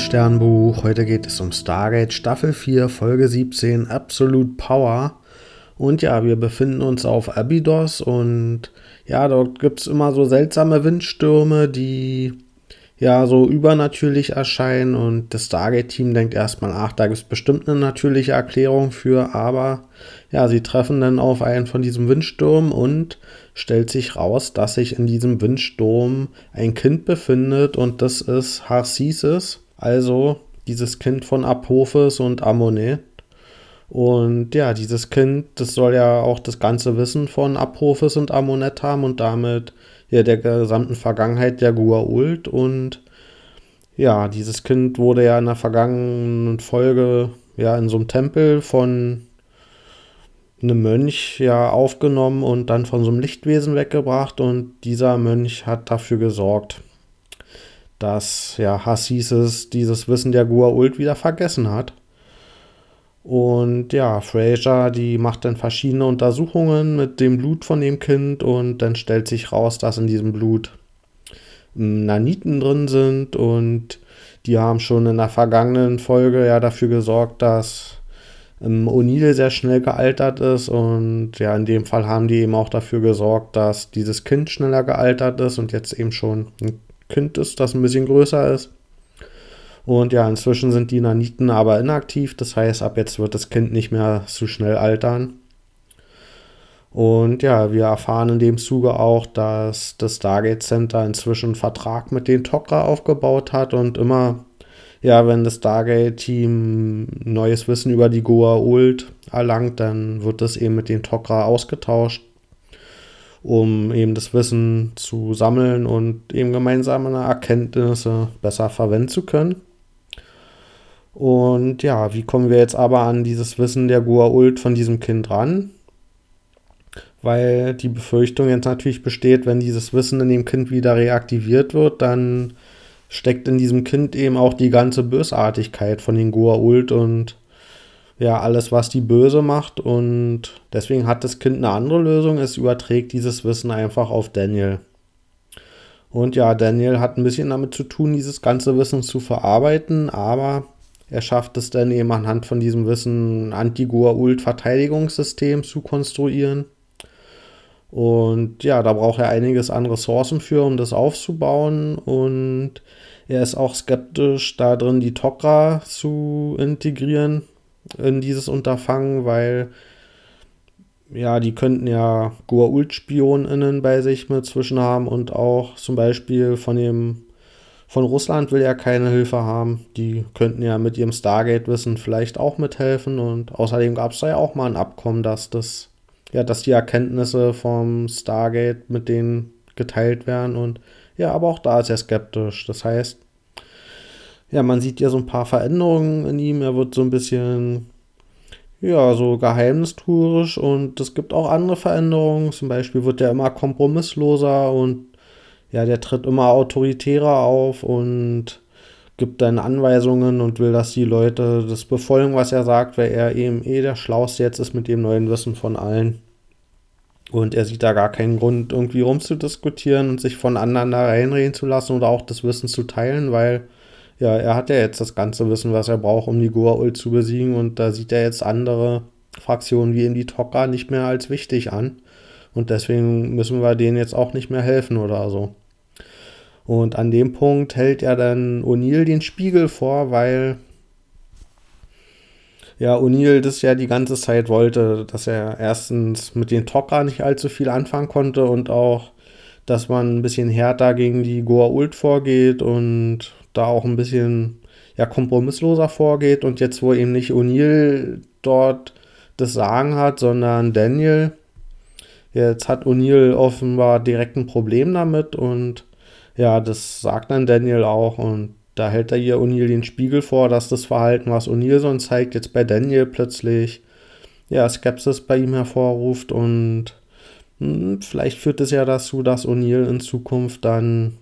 liebes Sternbuch. Heute geht es um Stargate Staffel 4, Folge 17, Absolute Power. Und ja, wir befinden uns auf Abydos und ja, dort gibt es immer so seltsame Windstürme, die ja so übernatürlich erscheinen und das Stargate-Team denkt erstmal, ach, da gibt es bestimmt eine natürliche Erklärung für, aber ja, sie treffen dann auf einen von diesem Windsturm und stellt sich raus, dass sich in diesem Windsturm ein Kind befindet und das ist Harsises, also dieses Kind von Apophis und Amonet. Und ja, dieses Kind, das soll ja auch das ganze Wissen von Apophis und Amonet haben und damit ja der gesamten Vergangenheit der Gua'uld. Und ja, dieses Kind wurde ja in der vergangenen Folge ja in so einem Tempel von einem Mönch ja aufgenommen und dann von so einem Lichtwesen weggebracht und dieser Mönch hat dafür gesorgt, dass ja Hassises dieses Wissen der Gua'uld wieder vergessen hat. Und ja, Fraser, die macht dann verschiedene Untersuchungen mit dem Blut von dem Kind und dann stellt sich raus, dass in diesem Blut Naniten drin sind und die haben schon in der vergangenen Folge ja dafür gesorgt, dass ähm, O'Neill sehr schnell gealtert ist und ja, in dem Fall haben die eben auch dafür gesorgt, dass dieses Kind schneller gealtert ist und jetzt eben schon ein Kind ist, das ein bisschen größer ist. Und ja, inzwischen sind die Naniten aber inaktiv, das heißt, ab jetzt wird das Kind nicht mehr zu schnell altern. Und ja, wir erfahren in dem Zuge auch, dass das Stargate Center inzwischen einen Vertrag mit den Tok'ra aufgebaut hat und immer ja, wenn das Stargate-Team neues Wissen über die Goa Ult erlangt, dann wird das eben mit den Tok'ra ausgetauscht, um eben das Wissen zu sammeln und eben gemeinsame Erkenntnisse besser verwenden zu können. Und ja, wie kommen wir jetzt aber an dieses Wissen der Goa Ult von diesem Kind ran? Weil die Befürchtung jetzt natürlich besteht, wenn dieses Wissen in dem Kind wieder reaktiviert wird, dann steckt in diesem Kind eben auch die ganze Bösartigkeit von den Goa'uld und ja, alles, was die böse macht. Und deswegen hat das Kind eine andere Lösung. Es überträgt dieses Wissen einfach auf Daniel. Und ja, Daniel hat ein bisschen damit zu tun, dieses ganze Wissen zu verarbeiten, aber er schafft es dann eben anhand von diesem Wissen ein Anti-Goa'uld-Verteidigungssystem zu konstruieren. Und ja, da braucht er einiges an Ressourcen für, um das aufzubauen. Und er ist auch skeptisch, da drin die Tok'ra zu integrieren in dieses Unterfangen, weil ja, die könnten ja Goa'uld-SpionInnen bei sich mit zwischen haben und auch zum Beispiel von dem von Russland will er keine Hilfe haben. Die könnten ja mit ihrem Stargate-Wissen vielleicht auch mithelfen und außerdem gab es da ja auch mal ein Abkommen, dass das ja, dass die Erkenntnisse vom Stargate mit denen geteilt werden und ja, aber auch da ist er skeptisch. Das heißt, ja, man sieht ja so ein paar Veränderungen in ihm. Er wird so ein bisschen, ja, so geheimnistuerisch und es gibt auch andere Veränderungen. Zum Beispiel wird er immer kompromissloser und ja, der tritt immer autoritärer auf und gibt dann Anweisungen und will, dass die Leute das befolgen, was er sagt, weil er eben eh der Schlauste jetzt ist mit dem neuen Wissen von allen. Und er sieht da gar keinen Grund, irgendwie rumzudiskutieren und sich von anderen da reinreden zu lassen oder auch das Wissen zu teilen, weil ja, er hat ja jetzt das ganze Wissen, was er braucht, um die Goa'uld zu besiegen und da sieht er jetzt andere Fraktionen wie in die Tok'ra nicht mehr als wichtig an. Und deswegen müssen wir denen jetzt auch nicht mehr helfen oder so. Und an dem Punkt hält ja dann O'Neill den Spiegel vor, weil ja, O'Neill das ja die ganze Zeit wollte, dass er erstens mit den Tok'ra nicht allzu viel anfangen konnte und auch, dass man ein bisschen härter gegen die Goa'uld vorgeht und da auch ein bisschen ja, kompromissloser vorgeht. Und jetzt, wo eben nicht O'Neill dort das Sagen hat, sondern Daniel, jetzt hat O'Neill offenbar direkt ein Problem damit und ja, das sagt dann Daniel auch und da hält er hier O'Neill den Spiegel vor, dass das Verhalten, was O'Neill sonst zeigt, jetzt bei Daniel plötzlich ja, Skepsis bei ihm hervorruft und mh, hm, vielleicht führt es ja dazu, dass O'Neill in Zukunft dann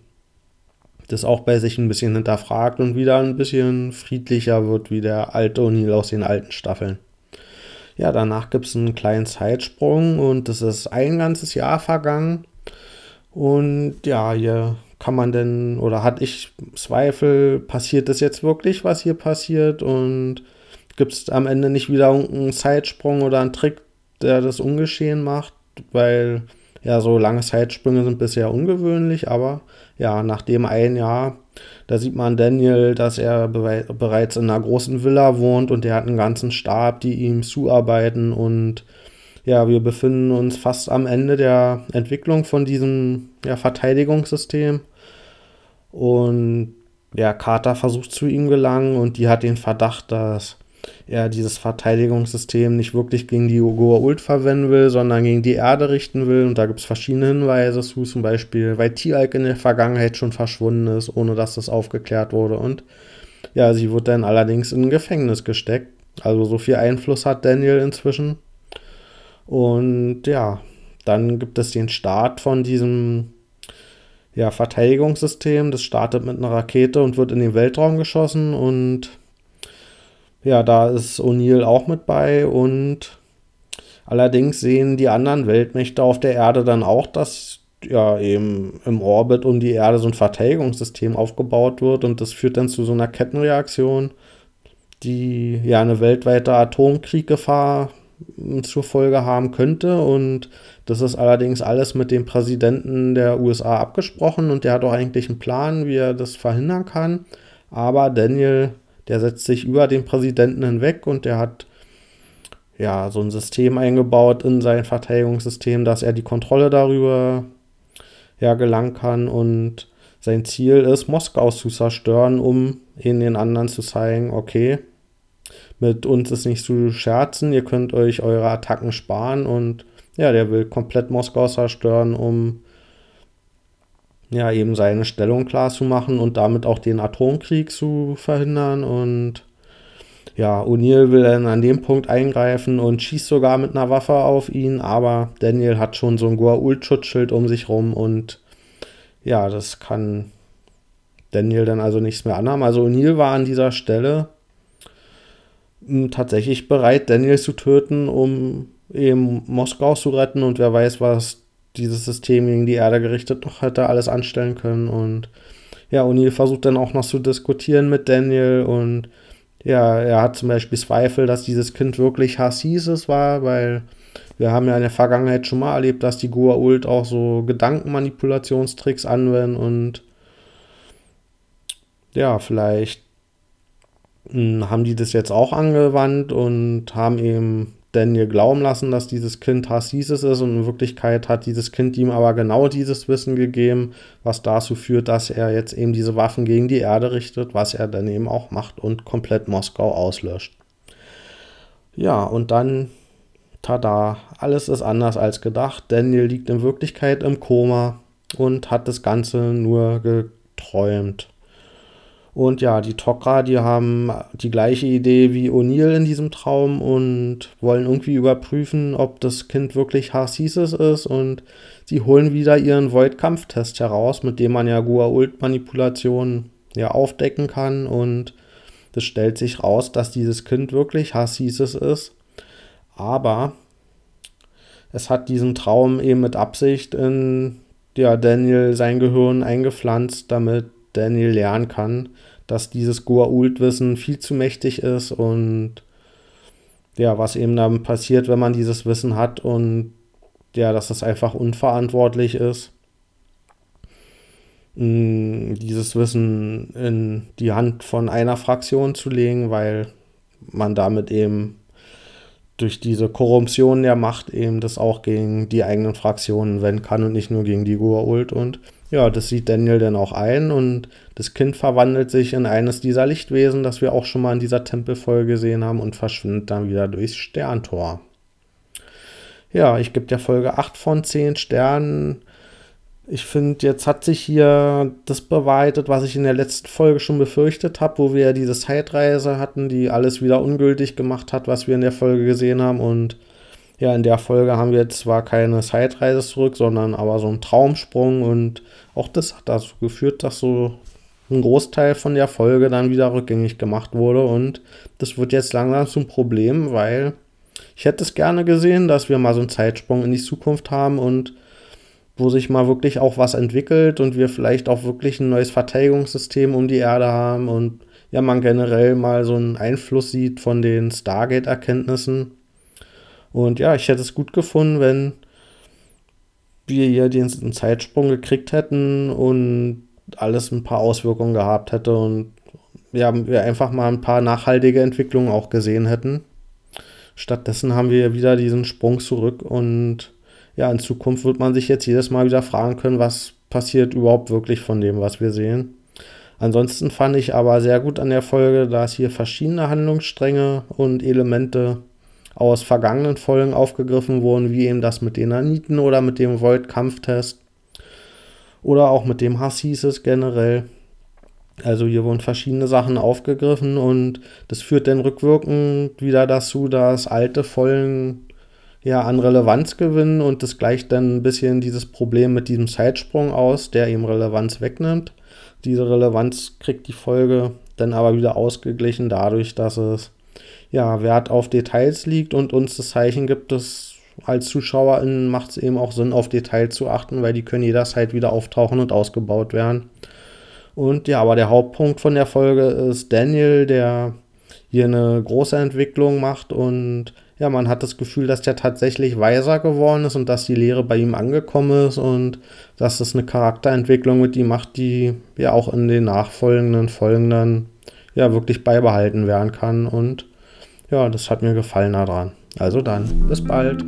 das auch bei sich ein bisschen hinterfragt und wieder ein bisschen friedlicher wird wie der alte O'Neill aus den alten Staffeln. Ja, danach gibt es einen kleinen Zeitsprung und es ist ein ganzes Jahr vergangen. Und ja, hier kann man denn, oder hatte ich Zweifel, passiert das jetzt wirklich, was hier passiert? Und gibt es am Ende nicht wieder einen Zeitsprung oder einen Trick, der das ungeschehen macht? Weil ja, so lange Zeitsprünge sind bisher ungewöhnlich, aber ja, nach dem ein Jahr, da sieht man Daniel, dass er bereits in einer großen Villa wohnt und er hat einen ganzen Stab, die ihm zuarbeiten und ja, wir befinden uns fast am Ende der Entwicklung von diesem ja, Verteidigungssystem und ja, Carter versucht zu ihm gelangen und die hat den Verdacht, dass er dieses Verteidigungssystem nicht wirklich gegen die Goa'uld verwenden will, sondern gegen die Erde richten will. Und da gibt es verschiedene Hinweise zu, zum Beispiel, weil Tialk in der Vergangenheit schon verschwunden ist, ohne dass das aufgeklärt wurde. Und ja, sie wird dann allerdings in ein Gefängnis gesteckt. Also so viel Einfluss hat Daniel inzwischen. Und ja, dann gibt es den Start von diesem ja, Verteidigungssystem. Das startet mit einer Rakete und wird in den Weltraum geschossen und ja, da ist O'Neill auch mit bei und allerdings sehen die anderen Weltmächte auf der Erde dann auch, dass ja eben im Orbit um die Erde so ein Verteidigungssystem aufgebaut wird und das führt dann zu so einer Kettenreaktion, die ja eine weltweite Atomkrieggefahr zur Folge haben könnte und das ist allerdings alles mit dem Präsidenten der USA abgesprochen und der hat auch eigentlich einen Plan, wie er das verhindern kann. Aber Daniel der setzt sich über den Präsidenten hinweg und der hat ja so ein System eingebaut in sein Verteidigungssystem, dass er die Kontrolle darüber ja, gelangen kann. Und sein Ziel ist, Moskau zu zerstören, um in den anderen zu zeigen, okay, mit uns ist nicht zu scherzen, ihr könnt euch eure Attacken sparen. Und ja, der will komplett Moskau zerstören, um ja, eben seine Stellung klar zu machen und damit auch den Atomkrieg zu verhindern. Und ja, O'Neill will dann an dem Punkt eingreifen und schießt sogar mit einer Waffe auf ihn, aber Daniel hat schon so ein Goa'uld-Schutzschild um sich rum und ja, das kann Daniel dann also nichts mehr anhaben. Also O'Neill war an dieser Stelle hm, tatsächlich bereit, Daniel zu töten, um eben Moskau zu retten und wer weiß, was dieses System gegen die Erde gerichtet noch hätte alles anstellen können. Und ja, O'Neill versucht dann auch noch zu diskutieren mit Daniel und ja, er hat zum Beispiel Zweifel, dass dieses Kind wirklich Hassis war, weil wir haben ja in der Vergangenheit schon mal erlebt, dass die Goa'uld auch so Gedankenmanipulationstricks anwenden und ja, vielleicht hm, haben die das jetzt auch angewandt und haben eben Daniel glauben lassen, dass dieses Kind Hassis ist und in Wirklichkeit hat dieses Kind ihm aber genau dieses Wissen gegeben, was dazu führt, dass er jetzt eben diese Waffen gegen die Erde richtet, was er dann eben auch macht und komplett Moskau auslöscht. Ja, und dann, tada, alles ist anders als gedacht. Daniel liegt in Wirklichkeit im Koma und hat das Ganze nur geträumt. Und ja, die Tok'ra, die haben die gleiche Idee wie O'Neill in diesem Traum und wollen irgendwie überprüfen, ob das Kind wirklich Harcesis ist. Und sie holen wieder ihren Void-Kampftest heraus, mit dem man ja Gua-Ult-Manipulationen ja aufdecken kann. Und es stellt sich raus, dass dieses Kind wirklich Harcesis ist. Aber es hat diesen Traum eben mit Absicht in ja, Daniel sein Gehirn eingepflanzt, damit Daniel lernen kann, dass dieses Goa'uld-Wissen viel zu mächtig ist und ja, was eben dann passiert, wenn man dieses Wissen hat und ja, dass es einfach unverantwortlich ist, mm, dieses Wissen in die Hand von einer Fraktion zu legen, weil man damit eben durch diese Korruption der Macht eben das auch gegen die eigenen Fraktionen wenden kann und nicht nur gegen die Goa'uld und ja, das sieht Daniel dann auch ein und das Kind verwandelt sich in eines dieser Lichtwesen, das wir auch schon mal in dieser Tempelfolge gesehen haben und verschwindet dann wieder durchs Sterntor. Ja, ich gebe der Folge 8 von 10 Sternen. Ich finde, jetzt hat sich hier das bewahrheitet, was ich in der letzten Folge schon befürchtet habe, wo wir ja diese Zeitreise hatten, die alles wieder ungültig gemacht hat, was wir in der Folge gesehen haben und ja, in der Folge haben wir zwar keine Zeitreise zurück, sondern aber so einen Traumsprung und auch das hat dazu geführt, dass so ein Großteil von der Folge dann wieder rückgängig gemacht wurde und das wird jetzt langsam zum Problem, weil ich hätte es gerne gesehen, dass wir mal so einen Zeitsprung in die Zukunft haben und wo sich mal wirklich auch was entwickelt und wir vielleicht auch wirklich ein neues Verteidigungssystem um die Erde haben und ja, man generell mal so einen Einfluss sieht von den Stargate-Erkenntnissen. Und ja, ich hätte es gut gefunden, wenn wir hier den Zeitsprung gekriegt hätten und alles ein paar Auswirkungen gehabt hätte und ja, wir einfach mal ein paar nachhaltige Entwicklungen auch gesehen hätten. Stattdessen haben wir wieder diesen Sprung zurück und ja, in Zukunft wird man sich jetzt jedes Mal wieder fragen können, was passiert überhaupt wirklich von dem, was wir sehen. Ansonsten fand ich aber sehr gut an der Folge, dass hier verschiedene Handlungsstränge und Elemente aus vergangenen Folgen aufgegriffen wurden, wie eben das mit den Naniten oder mit dem Void-Kampftest oder auch mit dem Hass hieß es generell. Also hier wurden verschiedene Sachen aufgegriffen und das führt dann rückwirkend wieder dazu, dass alte Folgen ja an Relevanz gewinnen und das gleicht dann ein bisschen dieses Problem mit diesem Zeitsprung aus, der ihm Relevanz wegnimmt. Diese Relevanz kriegt die Folge dann aber wieder ausgeglichen dadurch, dass es ja, Wert auf Details liegt und uns das Zeichen gibt, dass als ZuschauerInnen macht es eben auch Sinn, auf Details zu achten, weil die können jederzeit wieder auftauchen und ausgebaut werden. Und ja, aber der Hauptpunkt von der Folge ist Daniel, der hier eine große Entwicklung macht und ja, man hat das Gefühl, dass der tatsächlich weiser geworden ist und dass die Lehre bei ihm angekommen ist und dass es eine Charakterentwicklung mit ihm macht, die ja auch in den nachfolgenden Folgen dann ja wirklich beibehalten werden kann und ja, das hat mir gefallen daran. Also dann, bis bald.